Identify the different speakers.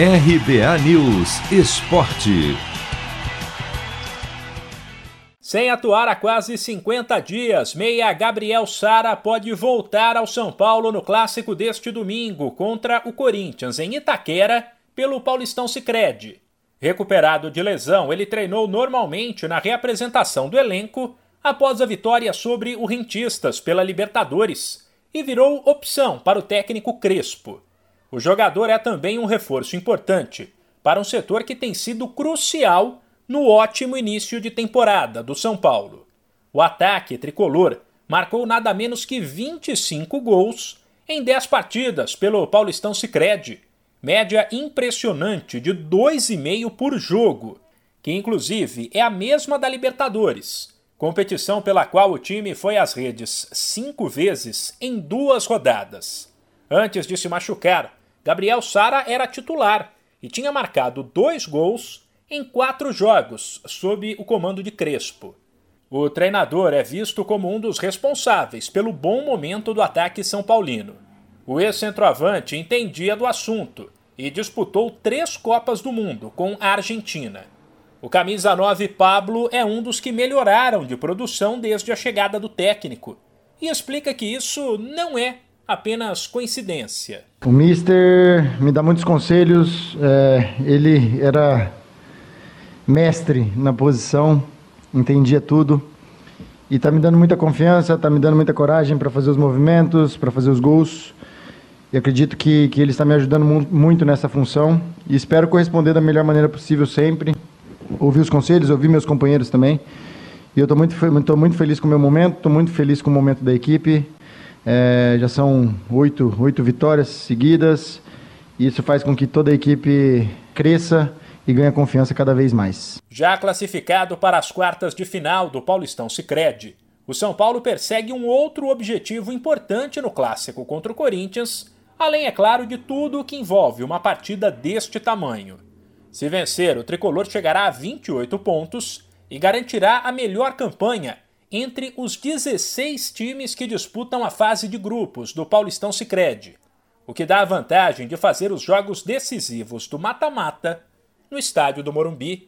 Speaker 1: RBA News Esporte.
Speaker 2: Sem atuar há quase 50 dias, meia Gabriel Sara pode voltar ao São Paulo no clássico deste domingo contra o Corinthians em Itaquera pelo Paulistão Sicredi. Recuperado de lesão, ele treinou normalmente na reapresentação do elenco após a vitória sobre o Rentistas pela Libertadores e virou opção para o técnico Crespo. O jogador é também um reforço importante para um setor que tem sido crucial no ótimo início de temporada do São Paulo. O ataque tricolor marcou nada menos que 25 gols em 10 partidas pelo Paulistão Sicredi, média impressionante de 2,5 por jogo, que inclusive é a mesma da Libertadores, competição pela qual o time foi às redes cinco vezes em duas rodadas. Antes de se machucar, Gabriel Sara era titular e tinha marcado dois gols em quatro jogos sob o comando de Crespo. O treinador é visto como um dos responsáveis pelo bom momento do ataque são paulino. O ex-centroavante entendia do assunto e disputou três Copas do Mundo com a Argentina. O camisa 9 Pablo é um dos que melhoraram de produção desde a chegada do técnico e explica que isso não é apenas coincidência.
Speaker 3: O Mister me dá muitos conselhos, é, ele era mestre na posição, entendia tudo e está me dando muita confiança, está me dando muita coragem para fazer os movimentos, para fazer os gols. E acredito que, que ele está me ajudando muito nessa função e espero corresponder da melhor maneira possível sempre. Ouvir os conselhos, ouvir meus companheiros também. E eu estou muito, muito feliz com o meu momento, estou muito feliz com o momento da equipe. É, já são oito, oito vitórias seguidas. E isso faz com que toda a equipe cresça e ganhe confiança cada vez mais.
Speaker 2: Já classificado para as quartas de final do Paulistão Sicredi, o São Paulo persegue um outro objetivo importante no clássico contra o Corinthians, além, é claro, de tudo o que envolve uma partida deste tamanho. Se vencer, o tricolor chegará a 28 pontos e garantirá a melhor campanha entre os 16 times que disputam a fase de grupos do Paulistão Sicredi, o que dá a vantagem de fazer os jogos decisivos do mata-mata no estádio do Morumbi